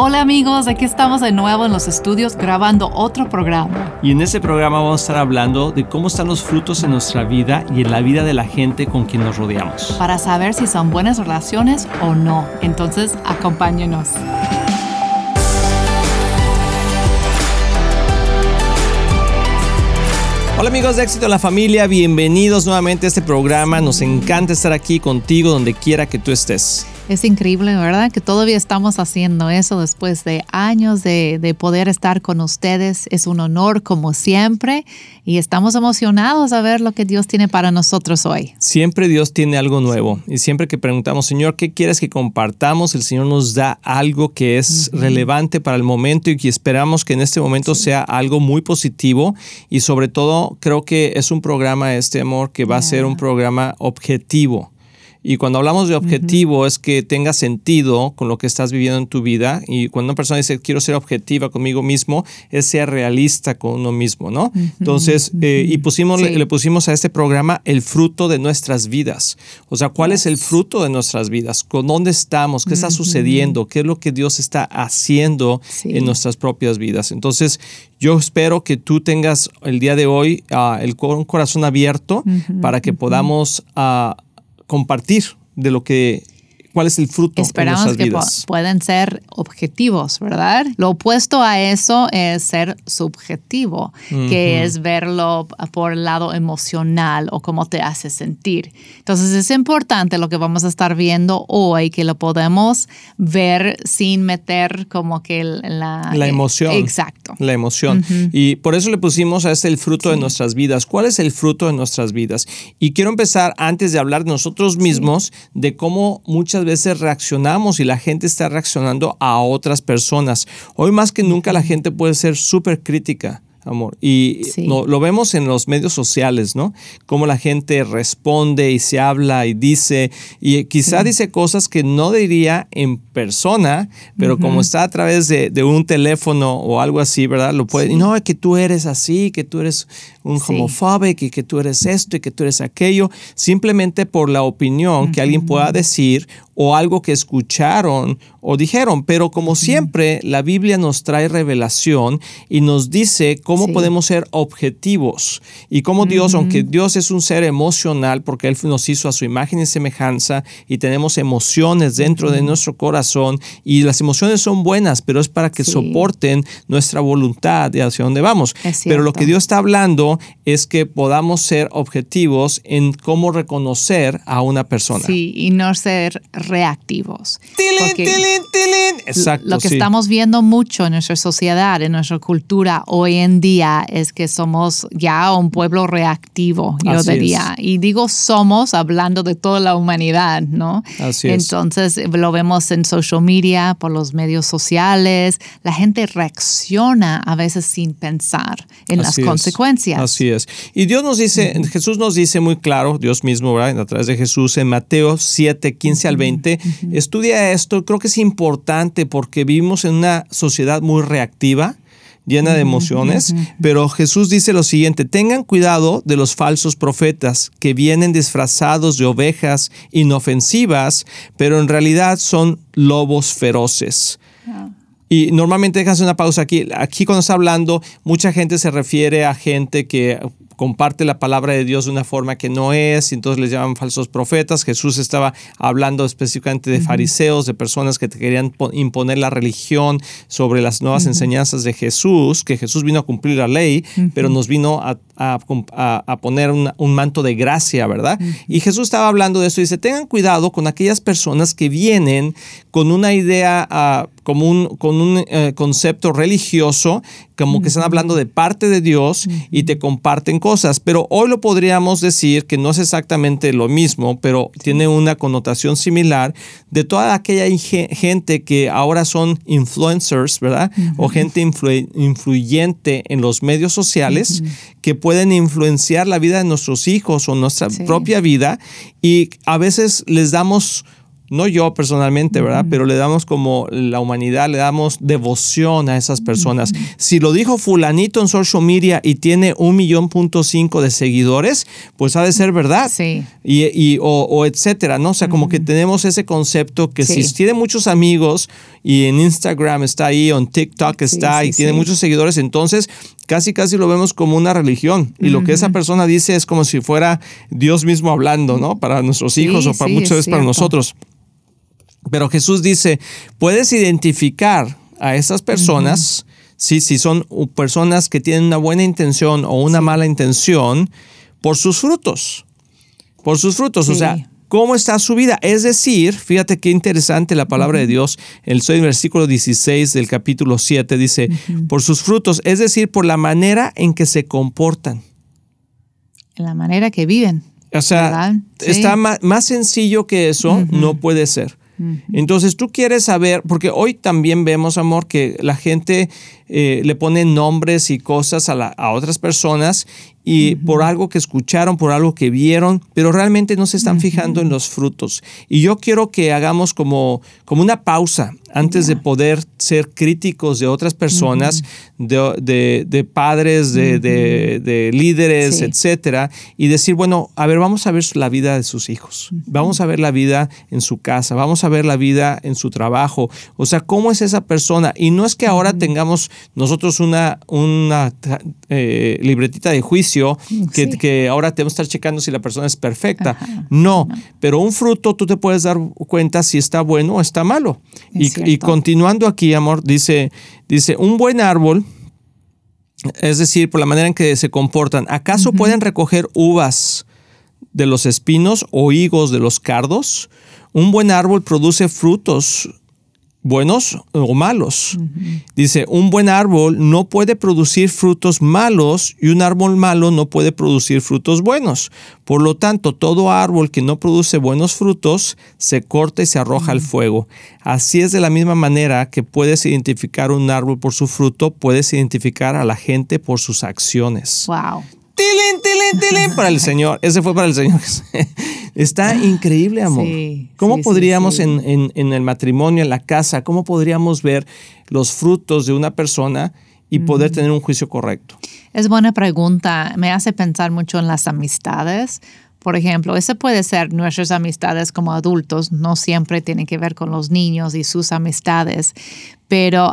Hola amigos, aquí estamos de nuevo en los estudios grabando otro programa. Y en este programa vamos a estar hablando de cómo están los frutos en nuestra vida y en la vida de la gente con quien nos rodeamos. Para saber si son buenas relaciones o no. Entonces, acompáñenos. Hola amigos de Éxito en la Familia, bienvenidos nuevamente a este programa. Nos encanta estar aquí contigo donde quiera que tú estés. Es increíble, ¿verdad? Que todavía estamos haciendo eso después de años de, de, poder estar con ustedes. Es un honor como siempre y estamos emocionados a ver lo que Dios tiene para nosotros hoy. Siempre Dios tiene algo nuevo y siempre que preguntamos, Señor, ¿qué quieres que compartamos? El Señor nos da algo que es uh -huh. relevante para el momento y que esperamos que en este momento sí. sea algo muy positivo y sobre todo creo que es un programa, este amor, que va yeah. a ser un programa objetivo. Y cuando hablamos de objetivo uh -huh. es que tenga sentido con lo que estás viviendo en tu vida. Y cuando una persona dice quiero ser objetiva conmigo mismo, es ser realista con uno mismo, ¿no? Uh -huh. Entonces, eh, y pusimos, sí. le, le, pusimos a este programa el fruto de nuestras vidas. O sea, ¿cuál es el fruto de nuestras vidas? ¿Con dónde estamos? ¿Qué está sucediendo? ¿Qué es lo que Dios está haciendo sí. en nuestras propias vidas? Entonces, yo espero que tú tengas el día de hoy uh, el, un corazón abierto para que podamos uh, compartir de lo que cuál es el fruto Esperamos nuestras que vidas. pueden ser objetivos, ¿verdad? Lo opuesto a eso es ser subjetivo, uh -huh. que es verlo por el lado emocional o cómo te hace sentir. Entonces es importante lo que vamos a estar viendo hoy, que lo podemos ver sin meter como que la... La emoción. Exacto. La emoción. Uh -huh. Y por eso le pusimos a este el fruto sí. de nuestras vidas. ¿Cuál es el fruto de nuestras vidas? Y quiero empezar antes de hablar de nosotros mismos, sí. de cómo muchas veces reaccionamos y la gente está reaccionando a otras personas. Hoy más que nunca la gente puede ser súper crítica amor. Y sí. no, lo vemos en los medios sociales, ¿no? Cómo la gente responde y se habla y dice, y quizá sí. dice cosas que no diría en persona, pero uh -huh. como está a través de, de, un teléfono o algo así, ¿verdad? Lo puede, sí. no, que tú eres así, que tú eres un homofóbico y que tú eres esto y que tú eres aquello, simplemente por la opinión uh -huh. que alguien pueda decir o algo que escucharon o dijeron, pero como siempre la Biblia nos trae revelación y nos dice cómo sí. podemos ser objetivos y cómo Dios, uh -huh. aunque Dios es un ser emocional porque Él nos hizo a su imagen y semejanza y tenemos emociones dentro uh -huh. de nuestro corazón y las emociones son buenas, pero es para que sí. soporten nuestra voluntad de hacia dónde vamos. Pero lo que Dios está hablando es que podamos ser objetivos en cómo reconocer a una persona. Sí, y no ser reactivos. ¡Tilín, tilín, tilín! Exacto. Lo que sí. estamos viendo mucho en nuestra sociedad, en nuestra cultura hoy en día, es que somos ya un pueblo reactivo, yo Así diría. Es. Y digo somos hablando de toda la humanidad, ¿no? Así es. Entonces lo vemos en social media, por los medios sociales. La gente reacciona a veces sin pensar en Así las es. consecuencias. Así es. Y Dios nos dice, uh -huh. Jesús nos dice muy claro, Dios mismo, ¿verdad? A través de Jesús, en Mateo 7, 15 al 20, uh -huh. estudia esto. Creo que es importante porque vivimos en una sociedad muy reactiva llena de emociones, uh -huh. pero Jesús dice lo siguiente, tengan cuidado de los falsos profetas que vienen disfrazados de ovejas inofensivas, pero en realidad son lobos feroces. -huh. Y normalmente déjense una pausa aquí. Aquí cuando está hablando, mucha gente se refiere a gente que comparte la palabra de Dios de una forma que no es, y entonces les llaman falsos profetas. Jesús estaba hablando específicamente de fariseos, de personas que querían imponer la religión sobre las nuevas uh -huh. enseñanzas de Jesús, que Jesús vino a cumplir la ley, uh -huh. pero nos vino a, a, a, a poner una, un manto de gracia, ¿verdad? Y Jesús estaba hablando de eso y dice, tengan cuidado con aquellas personas que vienen con una idea, uh, como un, con un uh, concepto religioso, como que están hablando de parte de Dios y te comparten cosas, pero hoy lo podríamos decir que no es exactamente lo mismo, pero tiene una connotación similar de toda aquella gente que ahora son influencers, ¿verdad? Uh -huh. O gente influ influyente en los medios sociales uh -huh. que pueden influenciar la vida de nuestros hijos o nuestra sí. propia vida y a veces les damos no yo personalmente, ¿verdad? Pero le damos como la humanidad, le damos devoción a esas personas. Si lo dijo fulanito en social media y tiene un millón punto cinco de seguidores, pues ha de ser verdad. Sí. Y, o, etcétera, ¿no? O sea, como que tenemos ese concepto que si tiene muchos amigos y en Instagram está ahí, o en TikTok está y tiene muchos seguidores, entonces casi casi lo vemos como una religión. Y lo que esa persona dice es como si fuera Dios mismo hablando, ¿no? Para nuestros hijos o para muchas veces para nosotros. Pero Jesús dice, puedes identificar a esas personas, si son personas que tienen una buena intención o una mala intención, por sus frutos. Por sus frutos. O sea, ¿cómo está su vida? Es decir, fíjate qué interesante la palabra de Dios. El soy versículo 16 del capítulo 7 dice, por sus frutos, es decir, por la manera en que se comportan. En la manera que viven. O sea, está más, sencillo que eso, no puede ser. Entonces tú quieres saber, porque hoy también vemos, amor, que la gente eh, le pone nombres y cosas a, a otras personas y por algo que escucharon, por algo que vieron, pero realmente no se están fijando en los frutos. Y yo quiero que hagamos como, como una pausa antes de poder ser críticos de otras personas, de, padres, de, líderes, etcétera, y decir, bueno, a ver, vamos a ver la vida de sus hijos, vamos a ver la vida en su casa, vamos a ver la vida en su trabajo, o sea, cómo es esa persona. Y no es que ahora tengamos nosotros una, una eh, libretita de juicio que, que, ahora tenemos que estar checando si la persona es perfecta. No, pero un fruto tú te puedes dar cuenta si está bueno o está malo. Y, y, continuando aquí, amor, dice, dice, un buen árbol, es decir, por la manera en que se comportan, ¿acaso pueden recoger uvas de los espinos o higos de los cardos? Un buen árbol produce frutos buenos o malos. Dice, un buen árbol no puede producir frutos malos y un árbol malo no puede producir frutos buenos. Por lo tanto, todo árbol que no produce buenos frutos se corta y se arroja al fuego. Así es de la misma manera que puedes identificar un árbol por su fruto, puedes identificar a la gente por sus acciones. Wow. ¡Tilín, tilín, tilín! Para el Señor. Ese fue para el Señor. Está increíble, amor. ¿Cómo podríamos En, el matrimonio, en la casa, cómo podríamos ver los frutos de una persona y poder tener un juicio correcto? Es buena pregunta. Me hace pensar mucho en las amistades. Por ejemplo, ese puede ser nuestras amistades como adultos, no siempre tiene que ver con los niños y sus amistades, pero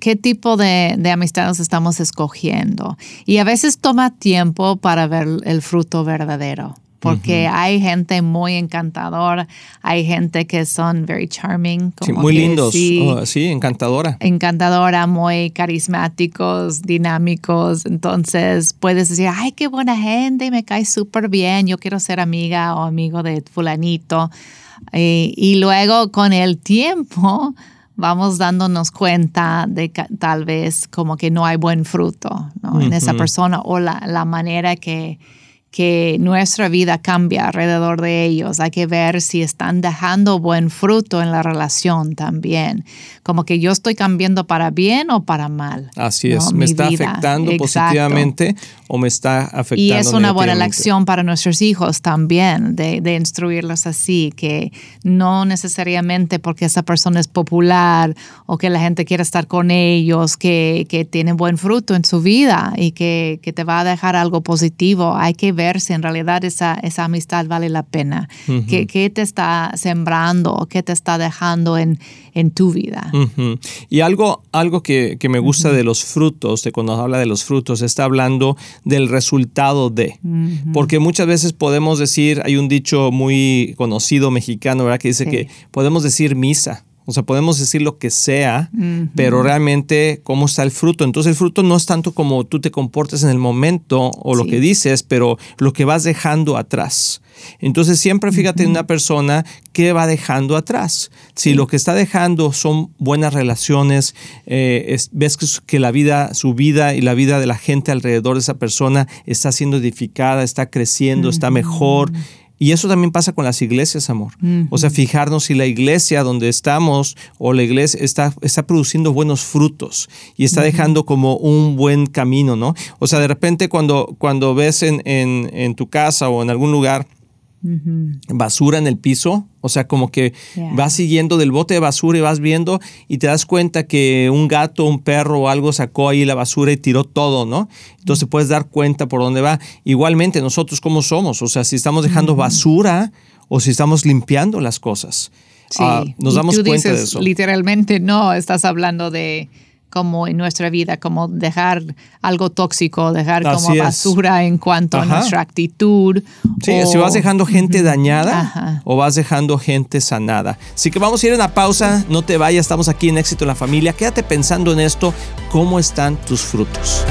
¿qué tipo de, de, amistades estamos escogiendo? Y a veces toma tiempo para ver el fruto verdadero porque hay gente muy encantadora, hay gente que son very charming. sí, muy lindos, oh, sí, encantadora. Encantadora, muy carismáticos, dinámicos, entonces puedes decir, ay, qué buena gente, me cae súper bien, yo quiero ser amiga o amigo de fulanito. Eh, y luego con el tiempo vamos dándonos cuenta de que tal vez como que no hay buen fruto en esa persona o la, la manera que que nuestra vida cambia alrededor de ellos. Hay que ver si están dejando buen fruto en la relación también. Como que yo estoy cambiando para bien o para mal. Así es, me está afectando positivamente o me está afectando. Y es una buena lección para nuestros hijos también, de, de instruirlos así, que no necesariamente porque esa persona es popular o que la gente quiere estar con ellos, que, que tienen buen fruto en su vida y que, que te va a dejar algo positivo. Hay que ver si en realidad esa, esa amistad vale la pena. ¿Qué, te está sembrando? ¿Qué te está dejando en, en tu vida? Y algo, algo que, me gusta de los frutos, de cuando habla de los frutos, está hablando del resultado de. Porque muchas veces podemos decir, hay un dicho muy conocido mexicano, ¿verdad? Que dice que podemos decir misa. O sea, podemos decir lo que sea, pero realmente cómo está el fruto. Entonces el fruto no es tanto como tú te comportes en el momento o lo que dices, pero lo que vas dejando atrás. Entonces siempre fíjate en una persona que va dejando atrás. Si lo que está dejando son buenas relaciones, eh, ves que, la vida, su vida y la vida de la gente alrededor de esa persona está siendo edificada, está creciendo, está mejor y eso también pasa con las iglesias, amor. O sea, fijarnos si la iglesia donde estamos o la iglesia está, está produciendo buenos frutos y está dejando como un buen camino, ¿no? O sea, de repente cuando, cuando ves en, en, en tu casa o en algún lugar basura en el piso, o sea, como que Yeah. vas siguiendo del bote de basura y vas viendo y te das cuenta que un gato, un perro o algo sacó ahí la basura y tiró todo, ¿no? Entonces puedes dar cuenta por dónde va. Igualmente, nosotros cómo somos, o sea, si estamos dejando basura o si estamos limpiando las cosas. Sí. Ah, nos Y damos tú cuenta de dices, eso. Literalmente no, estás hablando de como en nuestra vida, como dejar algo tóxico, dejar Así como es. basura en cuanto Ajá. a nuestra actitud. Sí, o- si vas dejando gente dañada Ajá. o vas dejando gente sanada. Así que vamos a ir a una pausa, no te vayas, estamos aquí en Éxito en la Familia. Quédate pensando en esto, cómo están tus frutos.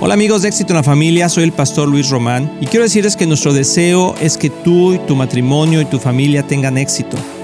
Hola amigos de Éxito en la Familia, soy el pastor Luis Román y quiero decirles que nuestro deseo es que tú y tu matrimonio y tu familia tengan éxito.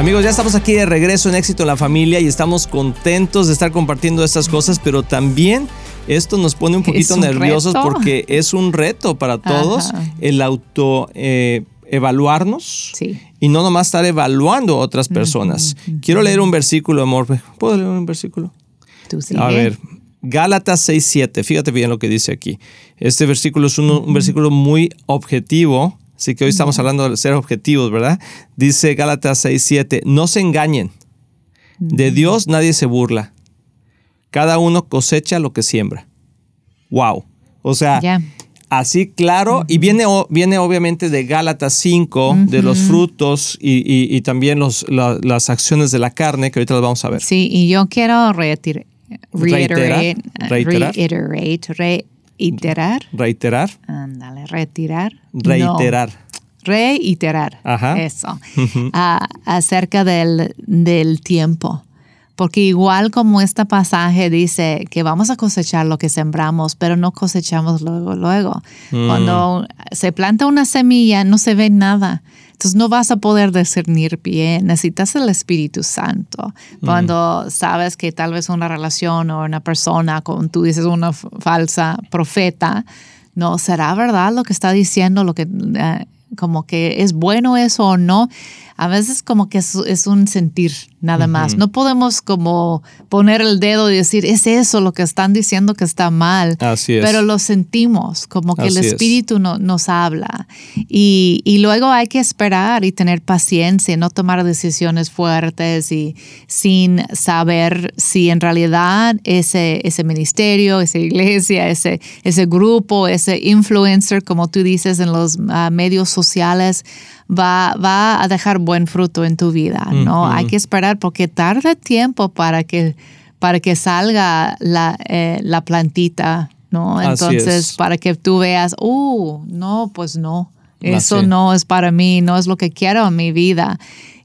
Amigos, ya estamos aquí de regreso en Éxito en la Familia y estamos contentos de estar compartiendo estas cosas, pero también esto nos pone un poquito un nerviosos reto. porque es un reto para todos Ajá. el auto eh, evaluarnos Sí. y no nomás estar evaluando a otras personas. Quiero leer un versículo, amor. ¿Puedo leer un versículo? Tú sigue. A ver, Gálatas 6.7, fíjate bien lo que dice aquí. Este versículo es un, un versículo muy objetivo, así que hoy estamos hablando de ser objetivos, ¿verdad? Dice Gálatas 6.7, no se engañen, de Dios nadie se burla, cada uno cosecha lo que siembra. Wow, o sea, así claro, y viene, viene obviamente de Gálatas 5, de los frutos y, y- y también los, la- las acciones de la carne, que ahorita las vamos a ver. Sí, y yo quiero reiterar, Reiterar. reiterate, reiterar, Reiterar, ándale, retirar, reiterar. No, reiterar, Ajá. eso, Ah, acerca del, del tiempo. Porque igual como este pasaje dice que vamos a cosechar lo que sembramos, pero no cosechamos luego, luego. Mm. Cuando se planta una semilla no se ve nada. Entonces no vas a poder discernir bien. Necesitas el Espíritu Santo. Mm. Cuando sabes que tal vez una relación o una persona, como tú dices, una falsa profeta, no será verdad lo que está diciendo, lo que eh, como que es bueno eso o no. A veces como que es, es un sentir nada más. No podemos como poner el dedo y decir, es eso lo que están diciendo que está mal. Así es. Pero lo sentimos, como que el es. Espíritu no- nos habla. Y, y luego hay que esperar y tener paciencia, no tomar decisiones fuertes y sin saber si en realidad ese, ese ministerio, esa iglesia, ese, ese grupo, ese influencer, como tú dices, en los ah, medios sociales, va, va a dejar buen fruto en tu vida, ¿no? Hay que esperar porque tarda tiempo para que, para que salga la, eh, la plantita, ¿no? Entonces, para que tú veas, uh, no, pues no, eso no es para mí, no es lo que quiero en mi vida.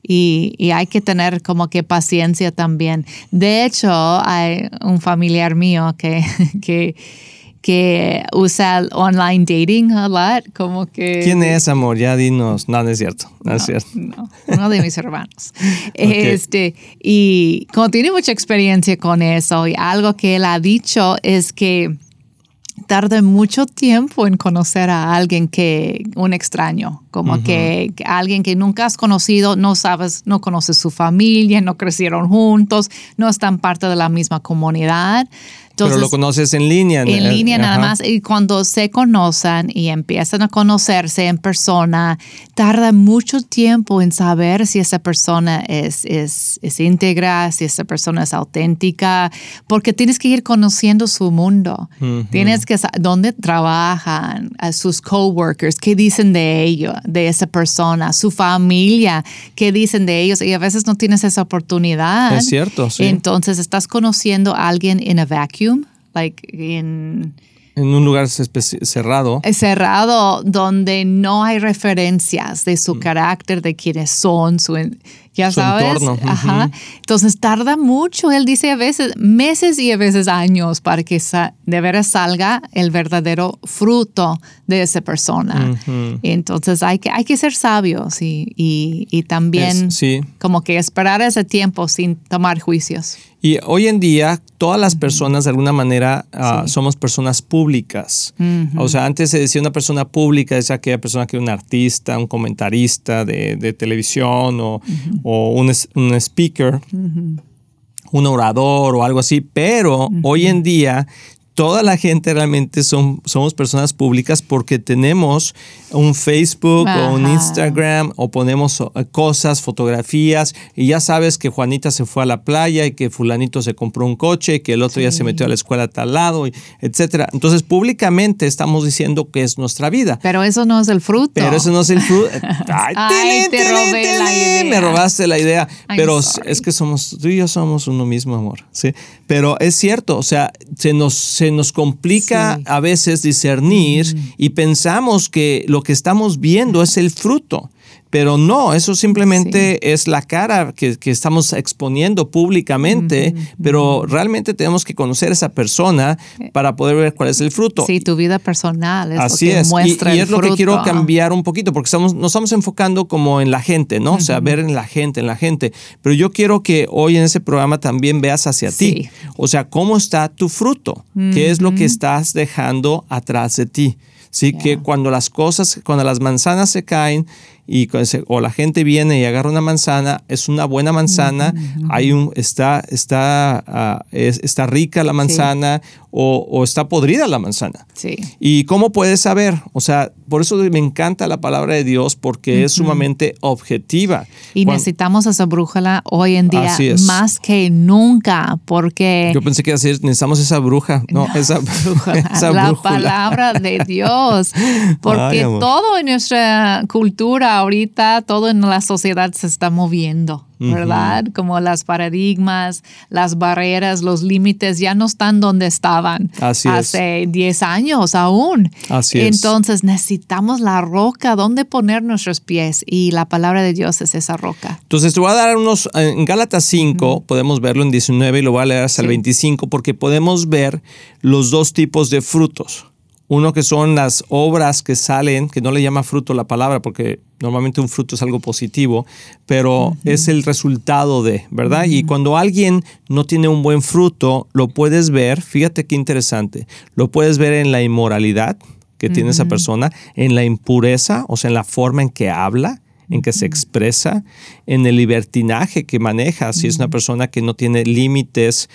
Y, y, hay que tener como que paciencia también. De hecho, hay un familiar mío que, que que usa el online dating a lot, como que... ¿Quién es, amor? Ya dinos. No, no es cierto. No, es cierto. No, uno de mis hermanos. este, y como tiene mucha experiencia con eso, y algo que él ha dicho es que tarda mucho tiempo en conocer a alguien que, un extraño, como que, que, alguien que nunca has conocido, no sabes, no conoces su familia, no crecieron juntos, no están parte de la misma comunidad. Pero lo conoces en línea. En eh, línea nada más. Y cuando se conocen y empiezan a conocerse en persona, tarda mucho tiempo en saber si esa persona es, es, es íntegra, si esa persona es auténtica, porque tienes que ir conociendo su mundo. Tienes que saber dónde trabajan, a sus coworkers, qué dicen de ellos, de esa persona, su familia, qué dicen de ellos. Y a veces no tienes esa oportunidad. Es cierto, sí. Entonces estás conociendo a alguien en a vacuum like in en un lugar cerrado. Cerrado, donde no hay referencias de su mm. carácter, de quiénes son, su, ya sabes. Ajá. Entonces tarda mucho, él dice a veces meses y a veces años para que de veras salga el verdadero fruto de esa persona. Entonces hay que, hay que ser sabios y, y, también como que esperar ese tiempo sin tomar juicios. Y hoy en día todas las personas de alguna manera ah, somos personas públicas. O sea, antes se decía una persona pública, es aquella persona que es un artista, un comentarista de, de televisión o, o un, un speaker, un orador o algo así, pero hoy en día toda la gente realmente son, somos personas públicas porque tenemos un Facebook o un Instagram o ponemos eh, cosas, fotografías y ya sabes que Juanita se fue a la playa y que fulanito se compró un coche y que el otro ya se metió a la escuela a tal lado, etcétera. Entonces públicamente estamos diciendo que es nuestra vida. Pero eso no es el fruto. Pero eso no es el fruto. Ay, te robé la idea. Me robaste la idea. Pero es que somos, tú y yo somos uno mismo, amor. ¿sí? Pero es cierto, o sea, se nos nos complica a veces discernir y pensamos que lo que estamos viendo es el fruto. Pero no, eso simplemente es la cara que, estamos exponiendo públicamente, pero realmente tenemos que conocer a esa persona eh. para poder ver cuál es el fruto. Sí, tu vida personal es Así lo que es. muestra y, es lo que quiero cambiar un poquito, porque estamos, nos estamos enfocando como en la gente, ¿no? O sea, ver en la gente, en la gente. Pero yo quiero que hoy en ese programa también veas hacia ti. O sea, ¿cómo está tu fruto? ¿Qué es lo que estás dejando atrás de ti? Sí, que cuando las cosas, cuando las manzanas se caen, y o la gente viene y agarra una manzana, es una buena manzana, hay un, está, está, ah, está rica la manzana o, está podrida la manzana. Sí. ¿Y cómo puedes saber? O sea, por eso me encanta la palabra de Dios porque es sumamente objetiva. Y necesitamos esa brújula hoy en día más que nunca porque... Yo pensé que iba a decir, necesitamos esa bruja, no, esa, esa La palabra de Dios. Porque todo en nuestra cultura ahorita todo en la sociedad se está moviendo, ¿verdad? Como las paradigmas, las barreras, los límites ya no están donde estaban hace 10 años aún. Así Entonces necesitamos la roca donde poner nuestros pies y la palabra de Dios es esa roca. Entonces te voy a dar unos, en Gálatas 5 podemos verlo en 19 y lo voy a leer hasta el 25 porque podemos ver los dos tipos de frutos. Uno que son las obras que salen, que no le llama fruto la palabra porque normalmente un fruto es algo positivo, pero es el resultado de, ¿verdad? Y cuando alguien no tiene un buen fruto, lo puedes ver, fíjate qué interesante, lo puedes ver en la inmoralidad que tiene esa persona, en la impureza, o sea, en la forma en que habla, en que se expresa, en el libertinaje que maneja, si es una persona que no tiene límites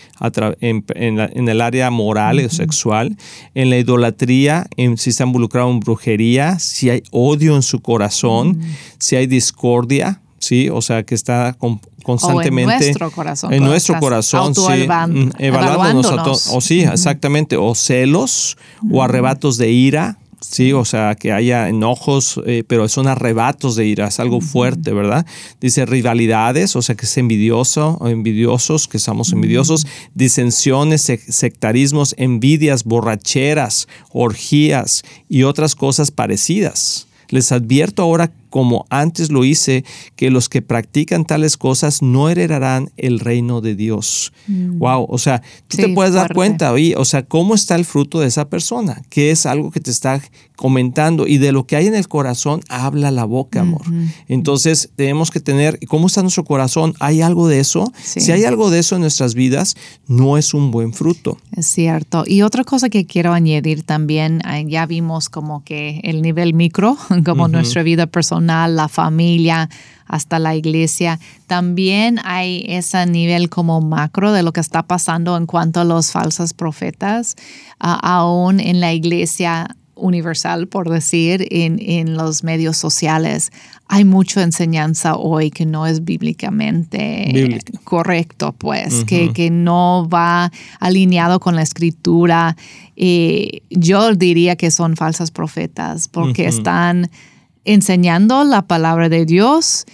en, el área moral o sexual, en la idolatría, en, si está involucrado en brujería, si hay odio en su corazón, si hay discordia, ¿sí? O sea, que está constantemente... en nuestro corazón. En nuestro corazón, sí. Mm, evaluándonos. o sí, exactamente. O celos, o arrebatos de ira, Sí, o sea, que haya enojos, eh, pero son arrebatos de ira, es algo fuerte, ¿verdad? Dice rivalidades, o sea, que es envidioso o envidiosos, que somos envidiosos, disensiones, sectarismos, envidias, borracheras, orgías y otras cosas parecidas. Les advierto ahora como antes lo hice, que los que practican tales cosas no heredarán el reino de Dios. Wow, mm. o sea, tú te puedes dar cuenta, oye, o sea, cómo está el fruto de esa persona, que es algo que te está comentando y de lo que hay en el corazón habla la boca, amor. Entonces, tenemos que tener, ¿cómo está nuestro corazón? ¿Hay algo de eso? Si hay algo de eso en nuestras vidas, no es un buen fruto. Es cierto. Y otra cosa que quiero añadir también, ya vimos como que el nivel micro, como nuestra vida personal la familia, hasta la iglesia. También hay ese nivel como macro de lo que está pasando en cuanto a los falsos profetas, aún en la iglesia universal, por decir, en, los medios sociales. Hay mucha enseñanza hoy que no es bíblicamente correcto, pues, que, que, no va alineado con la escritura. y yo diría que son falsas profetas porque están enseñando la palabra de Dios,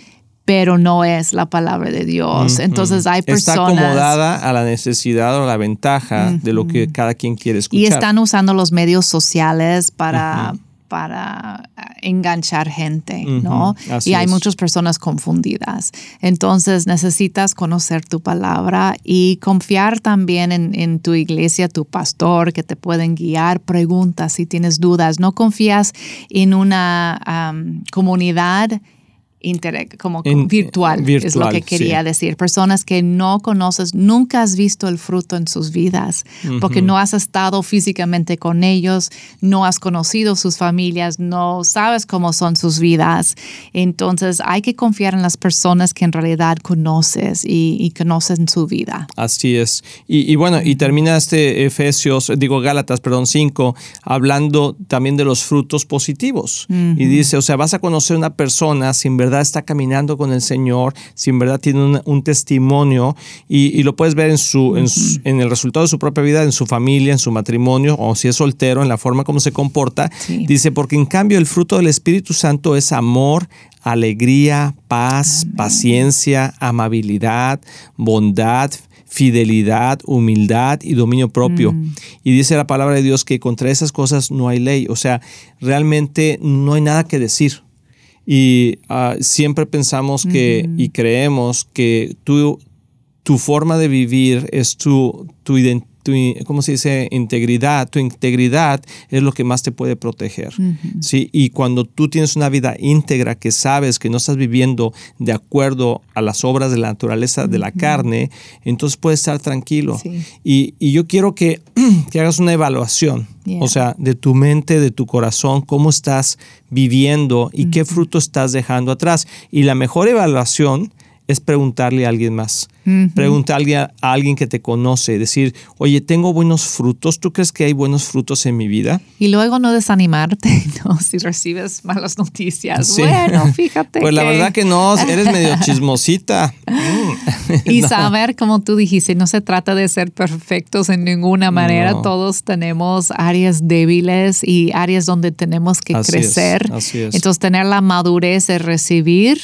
pero no es la palabra de Dios. Entonces hay personas... Está acomodada a la necesidad o la ventaja de lo que cada quien quiere escuchar. Y están usando los medios sociales para, para eh, enganchar gente, ¿no? y hay muchas personas confundidas. Entonces necesitas conocer tu palabra y confiar también en, tu iglesia, tu pastor, que te pueden guiar. Preguntas si tienes dudas. No confías en una comunidad como virtual, es lo que quería decir. Personas que no conoces, nunca has visto el fruto en sus vidas, porque no has estado físicamente con ellos, no has conocido sus familias, no sabes cómo son sus vidas. Entonces hay que confiar en las personas que en realidad conoces y, conocen su vida. Así es. Y, bueno, y termina este Efesios, digo Gálatas, perdón, 5, hablando también de los frutos positivos. Y dice, o sea, vas a conocer una persona sin verdad está caminando con el Señor, si en verdad tiene un, testimonio y, lo puedes ver en, su, en, el resultado de su propia vida, en su familia, en su matrimonio o si es soltero, en la forma como se comporta. Dice, porque en cambio el fruto del Espíritu Santo es amor, alegría, paz, paciencia, amabilidad, bondad, fidelidad, humildad y dominio propio. Mm. Y dice la palabra de Dios que contra esas cosas no hay ley. O sea, realmente no hay nada que decir. Y ah, siempre pensamos que y creemos que tu, tu forma de vivir es tu, tu identidad tu, ¿cómo se dice? Integridad. Tu integridad es lo que más te puede proteger. ¿sí? Y cuando tú tienes una vida íntegra que sabes que no estás viviendo de acuerdo a las obras de la naturaleza de la carne, entonces puedes estar tranquilo. Y, y, yo quiero que, que hagas una evaluación. O sea, de tu mente, de tu corazón, cómo estás viviendo y qué fruto estás dejando atrás. Y la mejor evaluación es preguntarle a alguien más. Preguntarle a, alguien que te conoce, decir, oye, tengo buenos frutos, ¿tú crees que hay buenos frutos en mi vida? Y luego no desanimarte, ¿no? Si recibes malas noticias. Bueno, fíjate. pues la verdad que no, eres medio chismosita. y saber, como tú dijiste, no se trata de ser perfectos en ninguna manera. Todos tenemos áreas débiles y áreas donde tenemos que crecer. así es. Entonces, tener la madurez de recibir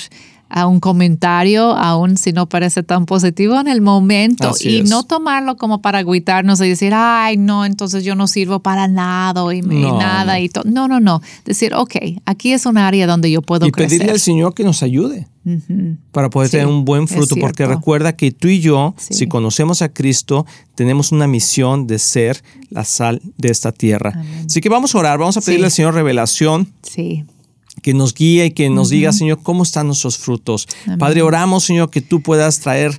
a un comentario, aun si no parece tan positivo en el momento, y no tomarlo como para agüitarnos y decir, ay, no, entonces yo no sirvo para nada y, nada. No. Y no, no, no. Decir, ok, aquí es un área donde yo puedo y crecer. pedirle al Señor que nos ayude. Para poder tener un buen fruto, porque recuerda que tú y yo, si conocemos a Cristo, tenemos una misión de ser la sal de esta tierra. Así que vamos a orar, vamos a pedirle al Señor revelación. Sí que nos guíe y que nos diga, Señor, cómo están nuestros frutos. Padre, oramos, Señor, que tú puedas traer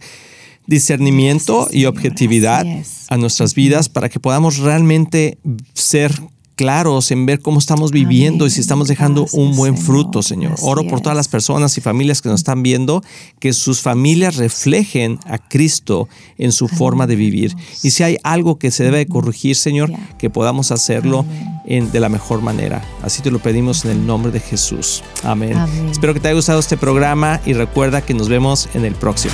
discernimiento y objetividad a nuestras vidas para que podamos realmente ser claros en ver cómo estamos viviendo y si estamos dejando un buen fruto, Señor. Oro por todas las personas y familias que nos están viendo, que sus familias reflejen a Cristo en su forma de vivir. Y si hay algo que se debe corregir, Señor, que podamos hacerlo de la mejor manera. Así te lo pedimos en el nombre de Jesús. Amén. Espero que te haya gustado este programa y recuerda que nos vemos en el próximo.